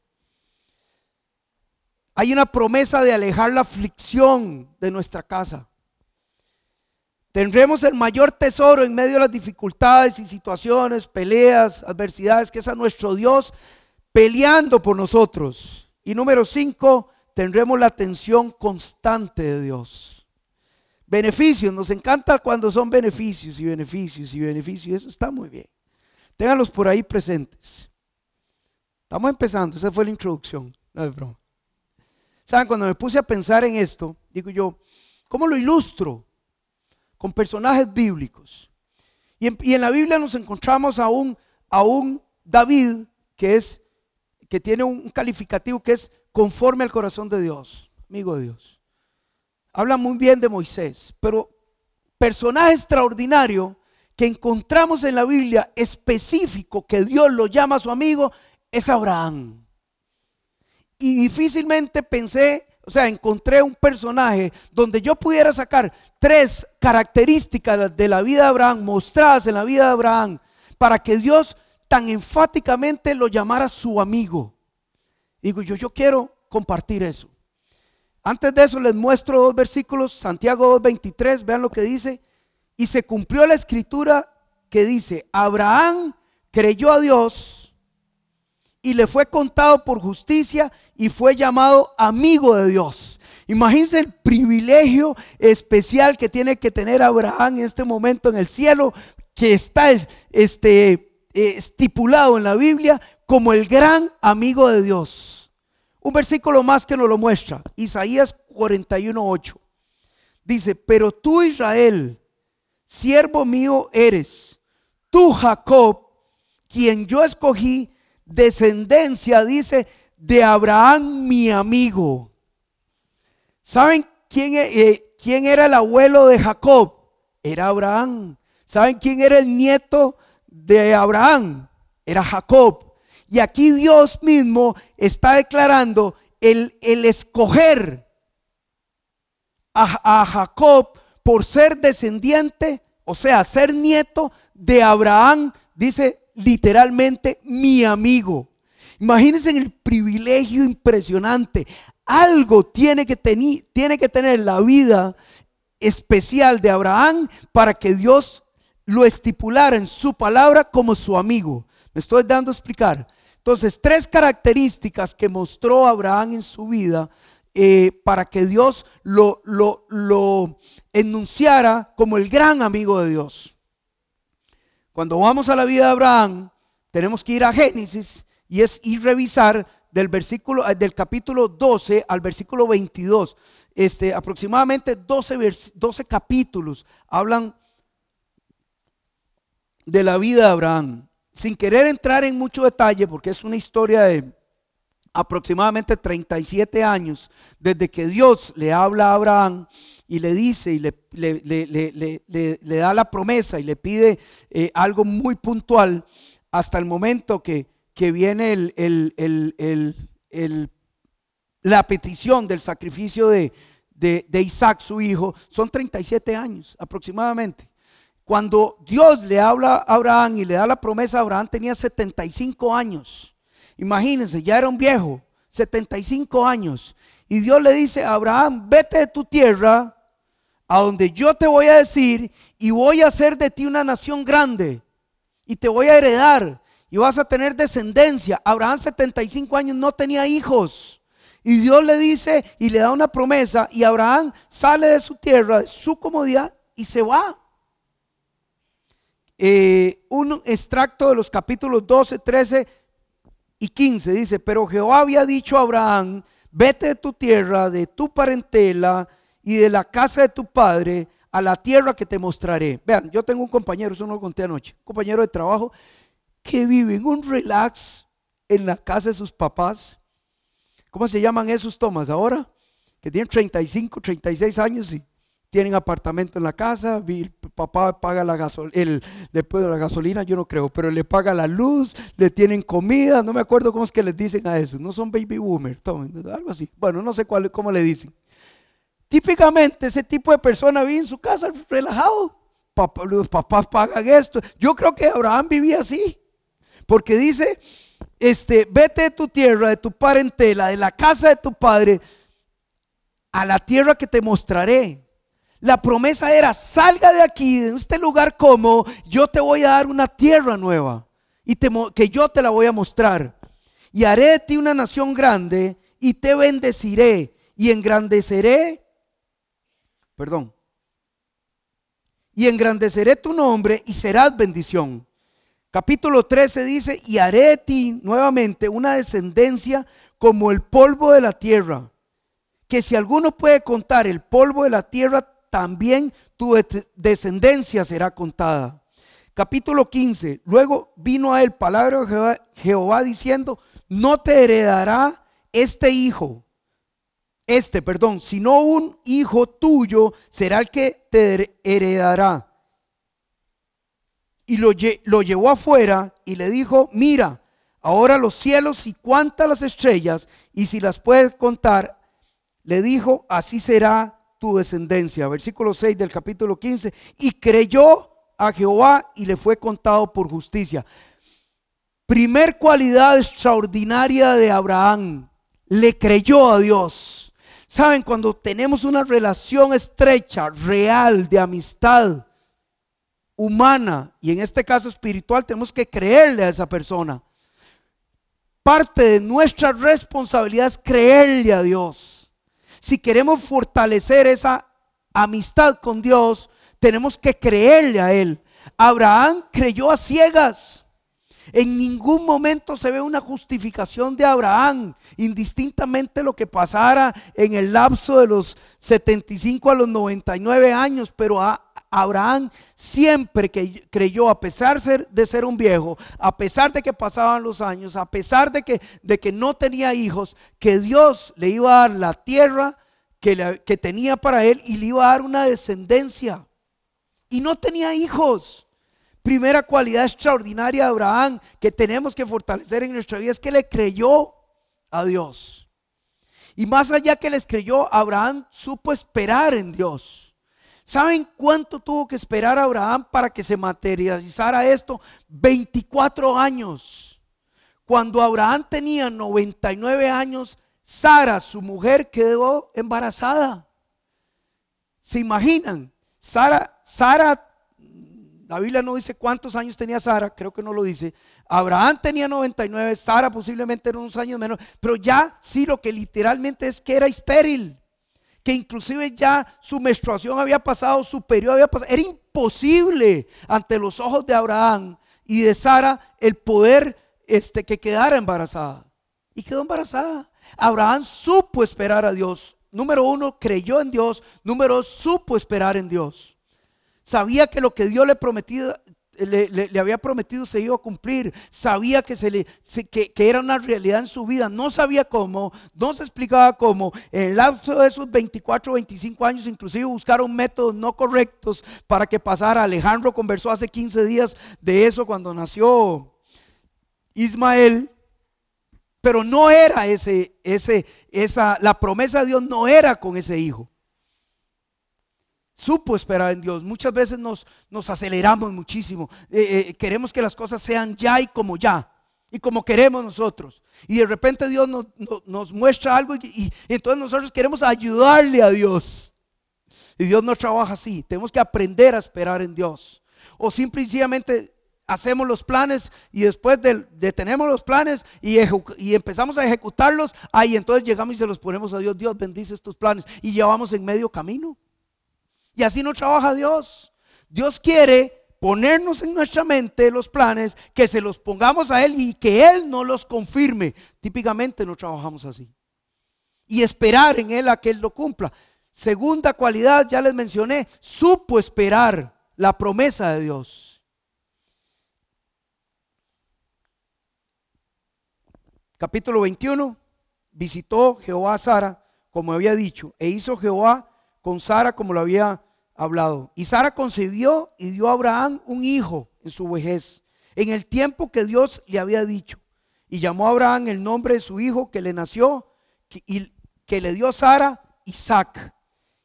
Speaker 1: Hay una promesa de alejar la aflicción de nuestra casa. Tendremos el mayor tesoro en medio de las dificultades y situaciones, peleas, adversidades, que es a nuestro Dios peleando por nosotros. Y número cinco, tendremos la atención constante de Dios. Beneficios, nos encanta cuando son beneficios y beneficios y beneficios, eso está muy bien. Ténganlos por ahí presentes. Estamos empezando, esa fue la introducción, no es broma. Saben, cuando me puse a pensar en esto, digo yo, ¿cómo lo ilustro? Con personajes bíblicos. Y en, la Biblia nos encontramos a un, a un David que es que tiene un calificativo que es conforme al corazón de Dios, amigo de Dios. Habla muy bien de Moisés, pero personaje extraordinario que encontramos en la Biblia específico que Dios lo llama a su amigo es Abraham. Y difícilmente pensé, o sea, encontré un personaje donde yo pudiera sacar tres características de la vida de Abraham, mostradas en la vida de Abraham, para que Dios tan enfáticamente lo llamara su amigo. Digo, yo, yo quiero compartir eso. Antes de eso les muestro dos versículos, Santiago 2.23, vean lo que dice. Y se cumplió la escritura que dice, Abraham creyó a Dios y le fue contado por justicia y fue llamado amigo de Dios. Imagínense el privilegio especial que tiene que tener Abraham en este momento en el cielo, que está este, eh, estipulado en la Biblia como el gran amigo de Dios. Un versículo más que nos lo muestra, Isaías 41:8. Dice, pero tú Israel, siervo mío eres, tú Jacob, quien yo escogí, descendencia, dice, de Abraham mi amigo. ¿Saben quién, e, eh, quién era el abuelo de Jacob? Era Abraham. ¿Saben quién era el nieto de Abraham? Era Jacob. Y aquí Dios mismo está declarando el, el escoger a, a Jacob por ser descendiente, o sea, ser nieto de Abraham, dice literalmente mi amigo. Imagínense el privilegio impresionante. Algo tiene que, tiene que tener la vida especial de Abraham para que Dios lo estipulara en su palabra como su amigo. Me estoy dando a explicar. Entonces, tres características que mostró Abraham en su vida eh, para que Dios lo, lo, lo enunciara como el gran amigo de Dios. Cuando vamos a la vida de Abraham, tenemos que ir a Génesis y es ir revisar del versículo eh, del capítulo 12 al versículo 22. Este, aproximadamente 12, 12 capítulos hablan de la vida de Abraham. Sin querer entrar en mucho detalle, porque es una historia de aproximadamente 37 años, desde que Dios le habla a Abraham y le dice y le, le, da la promesa y le pide eh, algo muy puntual, hasta el momento que, que viene el, la petición del sacrificio de, de Isaac, su hijo, son 37 años aproximadamente. Cuando Dios le habla a Abraham y le da la promesa Abraham, tenía 75 años. Imagínense, ya era un viejo, 75 años. Y Dios le dice a Abraham, vete de tu tierra, a donde yo te voy a decir, y voy a hacer de ti una nación grande. Y te voy a heredar, y vas a tener descendencia. Abraham 75 años no tenía hijos. Y Dios le dice y le da una promesa, y Abraham sale de su tierra, de su comodidad, y se va. Eh, un extracto de los capítulos 12, 13 y 15 dice, pero Jehová había dicho a Abraham, vete de tu tierra, de tu parentela y de la casa de tu padre a la tierra que te mostraré. Vean, yo tengo un compañero, eso no lo conté anoche, un compañero de trabajo que vive en un relax en la casa de sus papás. ¿Cómo se llaman esos tomas ahora? Que tienen 35, 36 años y tienen apartamento en la casa, el papá paga la gasolina, después de la gasolina yo no creo, pero le paga la luz, le tienen comida, no me acuerdo cómo es que les dicen a eso, no son baby boomers, algo así, bueno, no sé cuál, cómo le dicen. Típicamente ese tipo de persona vive en su casa relajado, los papás pagan esto, yo creo que Abraham vivía así, porque dice, este, vete de tu tierra, de tu parentela, de la casa de tu padre, a la tierra que te mostraré. La promesa era, salga de aquí, de este lugar como yo te voy a dar una tierra nueva y que yo te la voy a mostrar. Y haré de ti una nación grande y te bendeciré y engrandeceré, perdón, y engrandeceré tu nombre y serás bendición. Capítulo 13 dice, y haré de ti nuevamente una descendencia como el polvo de la tierra, que si alguno puede contar el polvo de la tierra, también tu descendencia será contada. Capítulo 15. Luego vino a él palabra de Jehová, diciendo, no te heredará este hijo, este, perdón, sino un hijo tuyo será el que te heredará. Y lo, lo llevó afuera y le dijo, mira, ahora los cielos y cuántas las estrellas, y si las puedes contar, le dijo, así será tu descendencia. Versículo 6 del capítulo 15. Y creyó a Jehová y le fue contado por justicia. Primer cualidad extraordinaria de Abraham, le creyó a Dios. Saben, cuando tenemos una relación estrecha, real, de amistad humana y en este caso espiritual, tenemos que creerle a esa persona. Parte de nuestra responsabilidad es creerle a Dios. Si queremos fortalecer esa amistad con Dios, tenemos que creerle a Él. Abraham creyó a ciegas. En ningún momento se ve una justificación de Abraham, indistintamente lo que pasara en el lapso de los 75 a los 99 años, pero Abraham siempre que creyó, a pesar de ser un viejo, a pesar de que pasaban los años, a pesar de que, de que no tenía hijos, que Dios le iba a dar la tierra que, que tenía para él y le iba a dar una descendencia. Y no tenía hijos primera cualidad extraordinaria de Abraham que tenemos que fortalecer en nuestra vida es que le creyó a Dios. Y más allá que les creyó, Abraham supo esperar en Dios. ¿Saben cuánto tuvo que esperar Abraham para que se materializara esto? 24 años. Cuando Abraham tenía 99 años, Sara, su mujer, quedó embarazada. ¿Se imaginan? Sara, Sara la Biblia no dice cuántos años tenía Sara, creo que no lo dice. Abraham tenía 99, Sara posiblemente era unos años menos, pero ya sí lo que literalmente es que era estéril, que inclusive ya su menstruación había pasado, su periodo había pasado. Era imposible ante los ojos de Abraham y de Sara el poder este, que quedara embarazada. Y quedó embarazada. Abraham supo esperar a Dios. Número uno, creyó en Dios. Número dos, supo esperar en Dios. Sabía que lo que Dios le, prometido, le, había prometido se iba a cumplir. Sabía que, se le, que, era una realidad en su vida. No sabía cómo, no se explicaba cómo. En el lapso de esos 24, 25 años, inclusive buscaron métodos no correctos para que pasara. Alejandro conversó hace 15 días de eso cuando nació Ismael. Pero no era ese, ese, esa, la promesa de Dios no era con ese hijo supo esperar en Dios. Muchas veces nos, nos aceleramos muchísimo. Eh, eh, queremos que las cosas sean ya y como ya. Y como queremos nosotros. Y de repente Dios nos, muestra algo y, entonces nosotros queremos ayudarle a Dios. Y Dios no trabaja así. Tenemos que aprender a esperar en Dios. O simplemente hacemos los planes y después detenemos los planes y, y, empezamos a ejecutarlos, ahí entonces llegamos y se los ponemos a Dios. Dios bendice estos planes y llevamos en medio camino. Y así no trabaja Dios. Dios quiere ponernos en nuestra mente los planes, que se los pongamos a Él y que Él no los confirme. Típicamente no trabajamos así. Y esperar en Él a que Él lo cumpla. Segunda cualidad, ya les mencioné, supo esperar la promesa de Dios. Capítulo 21, visitó Jehová a Sara, como había dicho, e hizo Jehová con Sara como lo había hablado. Y Sara concibió y dio a Abraham un hijo en su vejez, en el tiempo que Dios le había dicho. Y llamó a Abraham el nombre de su hijo que le nació y que le dio Sara, Isaac.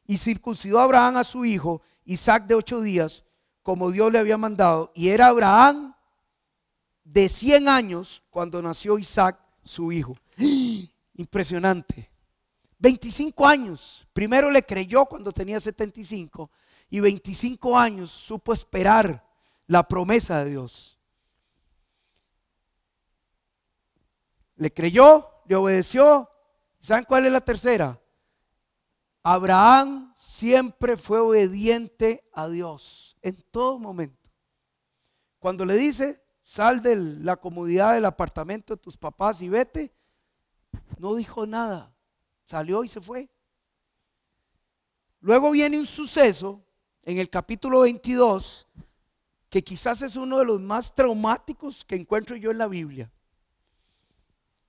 Speaker 1: Y circuncidó a Abraham a su hijo, Isaac de ocho días, como Dios le había mandado. Y era Abraham de 100 años cuando nació Isaac, su hijo. Impresionante. 25 años. Primero le creyó cuando tenía 75 y 25 años supo esperar la promesa de Dios. Le creyó, le obedeció. ¿Saben cuál es la tercera? Abraham siempre fue obediente a Dios en todo momento. Cuando le dice, sal de la comodidad del apartamento de tus papás y vete, no dijo nada. Salió y se fue. Luego viene un suceso en el capítulo 22, que quizás es uno de los más traumáticos que encuentro yo en la Biblia.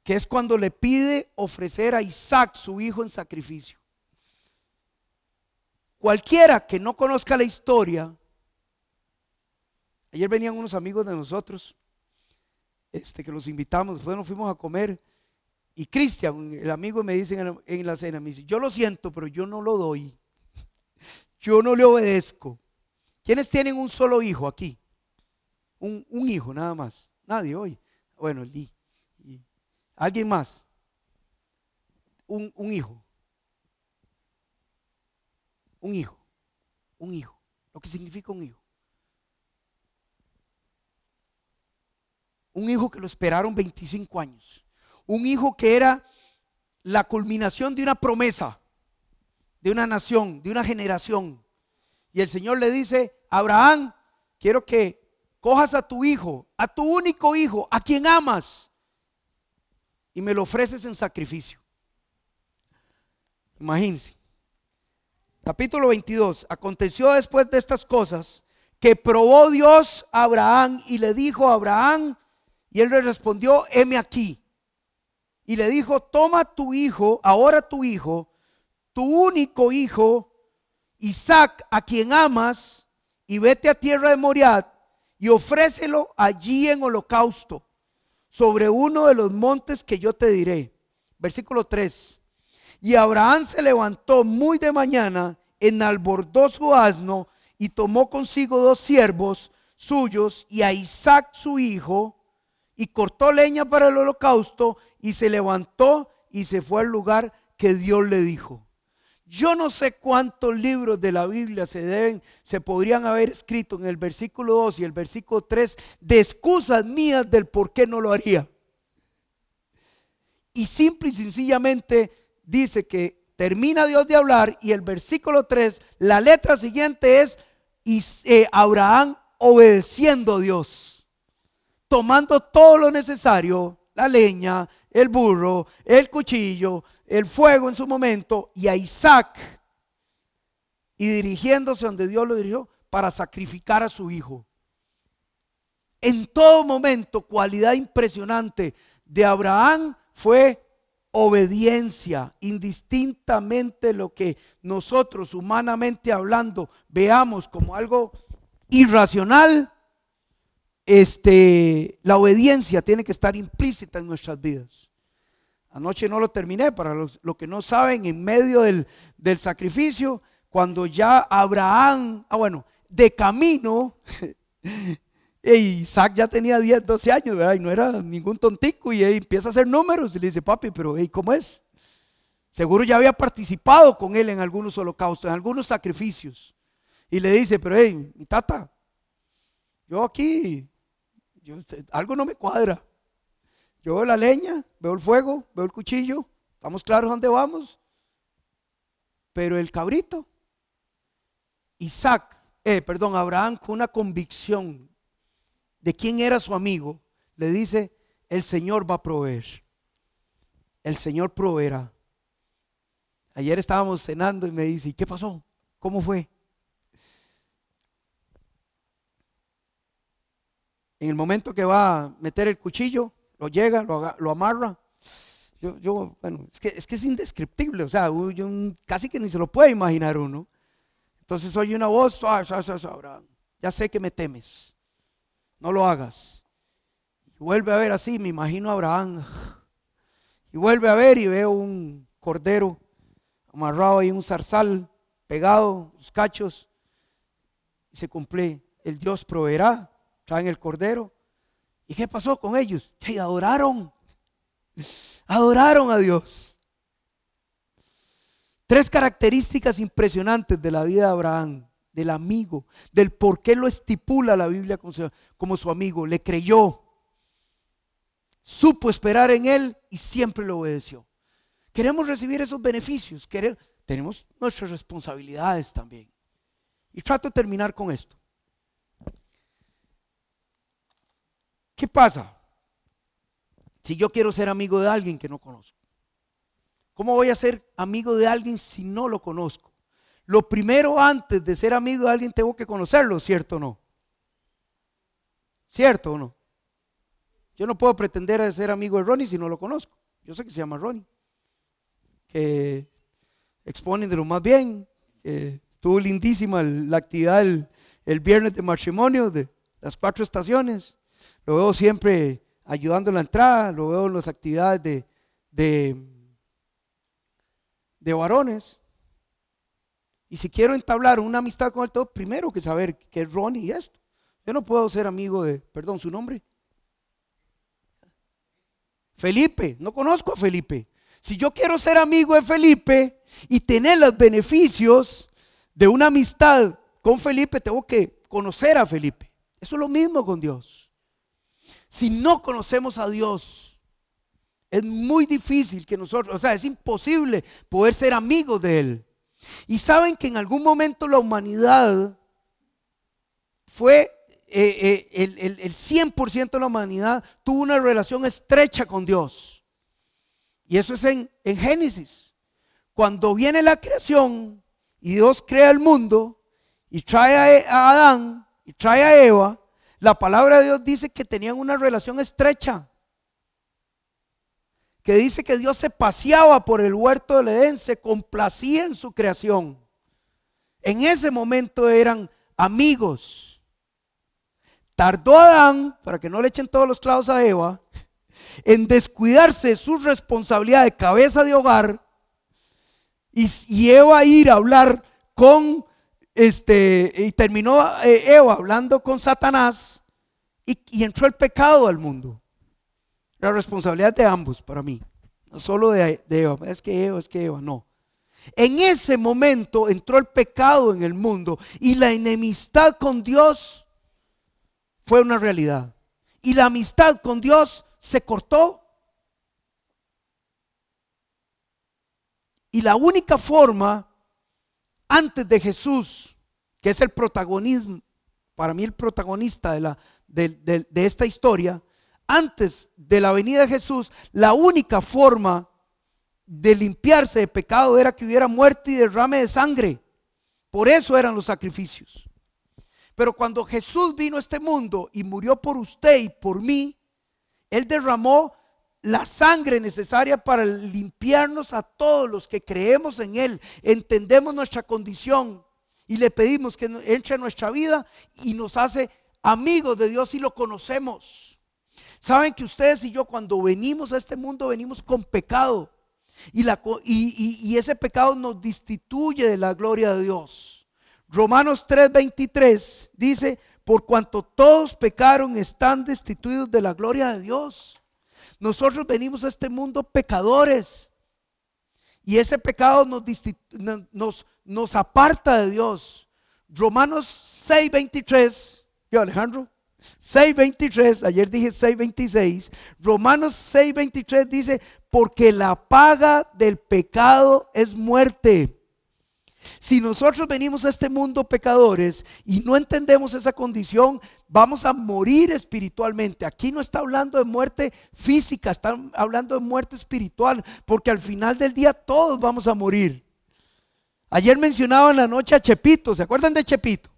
Speaker 1: que es cuando le pide ofrecer a Isaac su hijo en sacrificio. Cualquiera que no conozca la historia, ayer venían unos amigos de nosotros, este, que los invitamos, después nos fuimos a comer, y Cristian, el amigo, me dice en la, cena, me dice, yo lo siento, pero yo no lo doy, yo no le obedezco. ¿Quiénes tienen un solo hijo aquí? Un, hijo nada más. Nadie hoy. Bueno, el ¿Alguien más? Un, un hijo. Un hijo. Un hijo. Lo que significa un hijo. Un hijo que lo esperaron 25 años. Un hijo que era la culminación de una promesa, de una nación, de una generación. Y el Señor le dice, Abraham, quiero que cojas a tu hijo, a tu único hijo, a quien amas, y me lo ofreces en sacrificio. Imagínense. Capítulo 22. Aconteció después de estas cosas que probó Dios a Abraham y le dijo a Abraham, y él le respondió, heme aquí. Y le dijo, toma tu hijo, ahora tu hijo, tu único hijo, Isaac, a quien amas, y vete a tierra de Moriad y ofrécelo allí en holocausto sobre uno de los montes que yo te diré. Versículo 3. Y Abraham se levantó muy de mañana, enalbordó su asno y tomó consigo dos siervos suyos y a Isaac su hijo y cortó leña para el holocausto y se levantó y se fue al lugar que Dios le dijo. Yo no sé cuántos libros de la Biblia se deben, se podrían haber escrito en el versículo 2 y el versículo 3 de excusas mías del por qué no lo haría. Y simple y sencillamente dice que termina Dios de hablar y el versículo 3, la letra siguiente es y, eh, Abraham obedeciendo a Dios, tomando todo lo necesario, la leña, el burro, el cuchillo, el fuego en su momento y a Isaac y dirigiéndose donde Dios lo dirigió para sacrificar a su hijo. En todo momento, cualidad impresionante de Abraham fue obediencia, indistintamente lo que nosotros humanamente hablando veamos como algo irracional, este, la obediencia tiene que estar implícita en nuestras vidas. Anoche no lo terminé, para los, que no saben, en medio del, sacrificio, cuando ya Abraham, ah bueno, de camino, Isaac ya tenía 10, 12 años, ¿verdad? Y no era ningún tontico, y empieza a hacer números y le dice, papi, pero ¿cómo es? Seguro ya había participado con él en algunos holocaustos, en algunos sacrificios. Y le dice, pero hey, mi tata, yo aquí, algo no me cuadra. Yo veo la leña, veo el fuego, veo el cuchillo, estamos claros dónde vamos. Pero el cabrito, Isaac, eh, perdón, Abraham, con una convicción de quién era su amigo, le dice, el Señor va a proveer. El Señor proveerá. Ayer estábamos cenando y me dice, ¿y qué pasó? ¿Cómo fue? En el momento que va a meter el cuchillo, lo llega, lo, amarra. Yo, yo, bueno, es que, es que es indescriptible, o sea, yo, casi que ni se lo puede imaginar uno. Entonces oye una voz, ya sé que me temes, no lo hagas. Y vuelve a ver así, me imagino a Abraham. Y vuelve a ver y veo un cordero amarrado ahí, un zarzal pegado, los cachos. Y se cumple, el Dios proveerá, traen el cordero ¿Y qué pasó con ellos? Que adoraron. Adoraron a Dios. Tres características impresionantes de la vida de Abraham, del amigo, del por qué lo estipula la Biblia como su, amigo. Le creyó, supo esperar en él y siempre lo obedeció. Queremos recibir esos beneficios, tenemos nuestras responsabilidades también. Y trato de terminar con esto. ¿Qué pasa? Si yo quiero ser amigo de alguien que no conozco. ¿Cómo voy a ser amigo de alguien si no lo conozco? Lo primero antes de ser amigo de alguien tengo que conocerlo, ¿cierto o no? ¿Cierto o no? Yo no puedo pretender ser amigo de Ronnie si no lo conozco. Yo sé que se llama Ronnie. Que expone de lo más bien. estuvo lindísima la actividad el, viernes de matrimonio de las cuatro estaciones. Lo veo siempre ayudando en la entrada, lo veo en las actividades de, de, varones. Y si quiero entablar una amistad con él, tengo primero que saber que es Ronnie y esto. Yo no puedo ser amigo de, perdón, su nombre. Felipe, no conozco a Felipe. Si yo quiero ser amigo de Felipe y tener los beneficios de una amistad con Felipe, tengo que conocer a Felipe. Eso es lo mismo con Dios. Si no conocemos a Dios, es muy difícil que nosotros, o sea, es imposible poder ser amigos de Él. Y saben que en algún momento la humanidad fue, eh, eh, el, el, 100% de la humanidad tuvo una relación estrecha con Dios. Y eso es en, en Génesis. Cuando viene la creación y Dios crea el mundo y trae a Adán y trae a Eva, la palabra de Dios dice que tenían una relación estrecha que dice que Dios se paseaba por el huerto del Edén, se complacía en su creación. En ese momento eran amigos. Tardó Adán, para que no le echen todos los clavos a Eva, en descuidarse de su responsabilidad de cabeza de hogar y, Eva ir a hablar con, este, y terminó eh, Eva hablando con Satanás y, entró el pecado al mundo. La responsabilidad de ambos para mí. No solo de, Eva. Es que Eva, es que Eva. No. En ese momento entró el pecado en el mundo y la enemistad con Dios fue una realidad. Y la amistad con Dios se cortó. Y la única forma antes de Jesús, que es el protagonismo, para mí el protagonista de, la, de esta historia, antes de la venida de Jesús, la única forma de limpiarse de pecado era que hubiera muerte y derrame de sangre. Por eso eran los sacrificios. Pero cuando Jesús vino a este mundo y murió por usted y por mí, Él derramó la sangre necesaria para limpiarnos a todos los que creemos en Él, entendemos nuestra condición y le pedimos que entre en nuestra vida y nos hace amigos de Dios y lo conocemos. Saben que ustedes y yo cuando venimos a este mundo venimos con pecado. Y, la, y, ese pecado nos destituye de la gloria de Dios. Romanos 3:23 dice, por cuanto todos pecaron, están destituidos de la gloria de Dios. Nosotros venimos a este mundo pecadores. Y ese pecado nos, nos, aparta de Dios. Romanos 6:23, yo Alejandro, 6.23, ayer dije 6.26, Romanos 6.23 dice, porque la paga del pecado es muerte. Si nosotros venimos a este mundo pecadores y no entendemos esa condición, vamos a morir espiritualmente. Aquí no está hablando de muerte física, está hablando de muerte espiritual, porque al final del día todos vamos a morir. Ayer mencionaban la noche a Chepito, ¿se acuerdan de Chepito?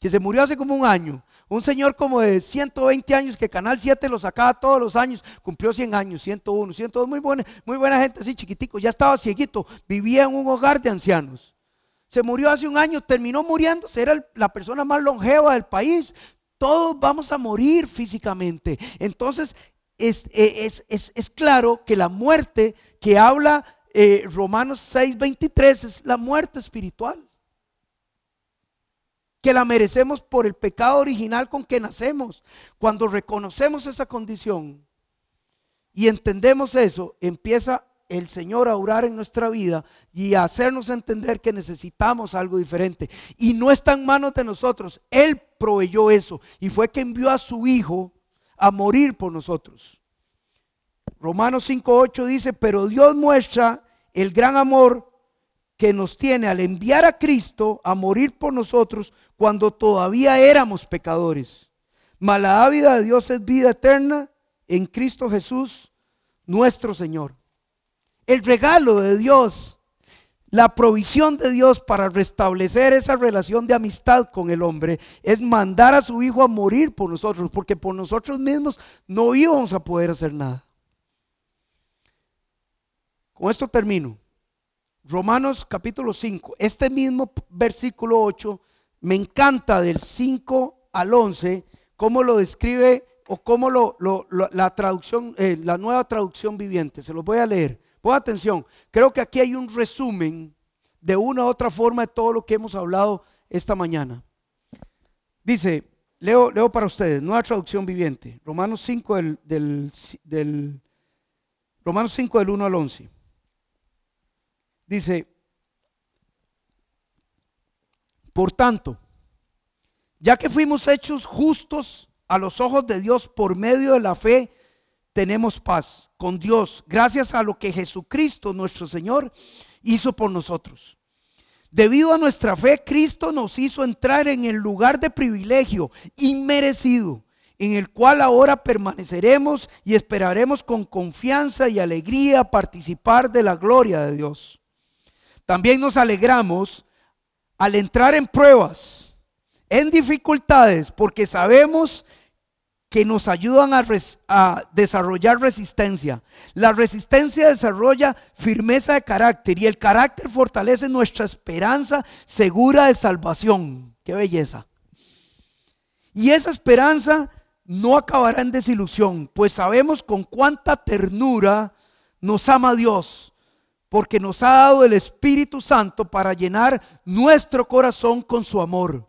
Speaker 1: Que se murió hace como un año. Un señor como de 120 años que Canal 7 lo sacaba todos los años, cumplió 100 años, 101, 102, muy buena, muy buena gente así chiquitico, ya estaba cieguito, vivía en un hogar de ancianos. Se murió hace un año, terminó muriéndose, era la persona más longeva del país. Todos vamos a morir físicamente. Entonces, es, es, claro que la muerte que habla eh, Romanos 6:23 es la muerte espiritual que la merecemos por el pecado original con que nacemos. Cuando reconocemos esa condición y entendemos eso, empieza el Señor a orar en nuestra vida y a hacernos entender que necesitamos algo diferente. Y no está en manos de nosotros. Él proveyó eso y fue que envió a su Hijo a morir por nosotros. Romanos 5.8 dice, pero Dios muestra el gran amor que nos tiene al enviar a Cristo a morir por nosotros cuando todavía éramos pecadores. Mas la vida de Dios es vida eterna en Cristo Jesús, nuestro Señor. El regalo de Dios, la provisión de Dios para restablecer esa relación de amistad con el hombre es mandar a su Hijo a morir por nosotros, porque por nosotros mismos no íbamos a poder hacer nada. Con esto termino. Romanos capítulo 5, este mismo versículo 8, me encanta del 5 al 11, cómo lo describe o cómo lo, la traducción, eh, la nueva traducción viviente. Se los voy a leer. Pon atención, creo que aquí hay un resumen de una u otra forma de todo lo que hemos hablado esta mañana. Dice, leo, leo para ustedes, nueva traducción viviente, Romanos 5 del, del, Romanos 5 del 1 al 11. Dice, por tanto, ya que fuimos hechos justos a los ojos de Dios por medio de la fe, tenemos paz con Dios gracias a lo que Jesucristo nuestro Señor hizo por nosotros. Debido a nuestra fe, Cristo nos hizo entrar en el lugar de privilegio inmerecido, en el cual ahora permaneceremos y esperaremos con confianza y alegría participar de la gloria de Dios. También nos alegramos al entrar en pruebas, en dificultades, porque sabemos que nos ayudan a, desarrollar resistencia. La resistencia desarrolla firmeza de carácter y el carácter fortalece nuestra esperanza segura de salvación. Qué belleza. Y esa esperanza no acabará en desilusión, pues sabemos con cuánta ternura nos ama Dios, porque nos ha dado el Espíritu Santo para llenar nuestro corazón con su amor.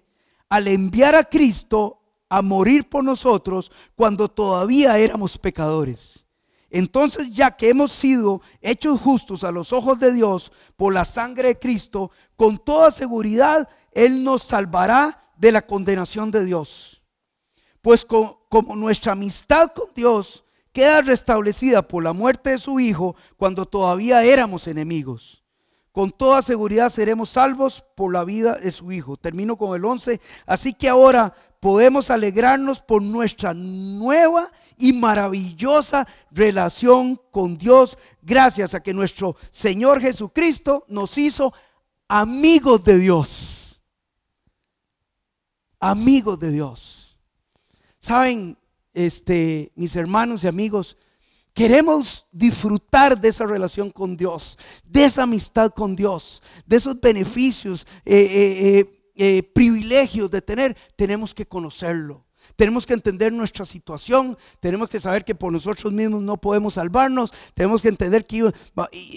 Speaker 1: al enviar a Cristo a morir por nosotros cuando todavía éramos pecadores. Entonces, ya que hemos sido hechos justos a los ojos de Dios por la sangre de Cristo, con toda seguridad Él nos salvará de la condenación de Dios. Pues como nuestra amistad con Dios queda restablecida por la muerte de su Hijo cuando todavía éramos enemigos con toda seguridad seremos salvos por la vida de su Hijo. Termino con el 11. Así que ahora podemos alegrarnos por nuestra nueva y maravillosa relación con Dios, gracias a que nuestro Señor Jesucristo nos hizo amigos de Dios. Amigos de Dios. Saben, este, mis hermanos y amigos, Queremos disfrutar de esa relación con Dios, de esa amistad con Dios, de esos beneficios, eh, eh, eh, privilegios de tener. Tenemos que conocerlo. Tenemos que entender nuestra situación, tenemos que saber que por nosotros mismos no podemos salvarnos, tenemos que entender que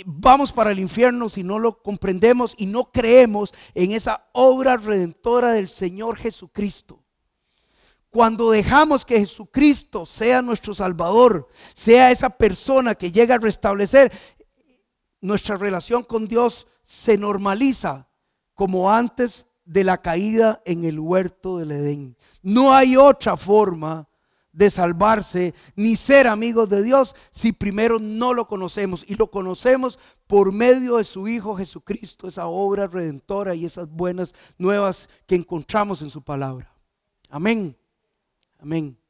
Speaker 1: vamos para el infierno si no lo comprendemos y no creemos en esa obra redentora del Señor Jesucristo. Cuando dejamos que Jesucristo sea nuestro Salvador, sea esa persona que llega a restablecer, nuestra relación con Dios se normaliza como antes de la caída en el huerto del Edén. No hay otra forma de salvarse ni ser amigos de Dios si primero no lo conocemos y lo conocemos por medio de su Hijo Jesucristo, esa obra redentora y esas buenas nuevas que encontramos en su palabra. Amén. Amén.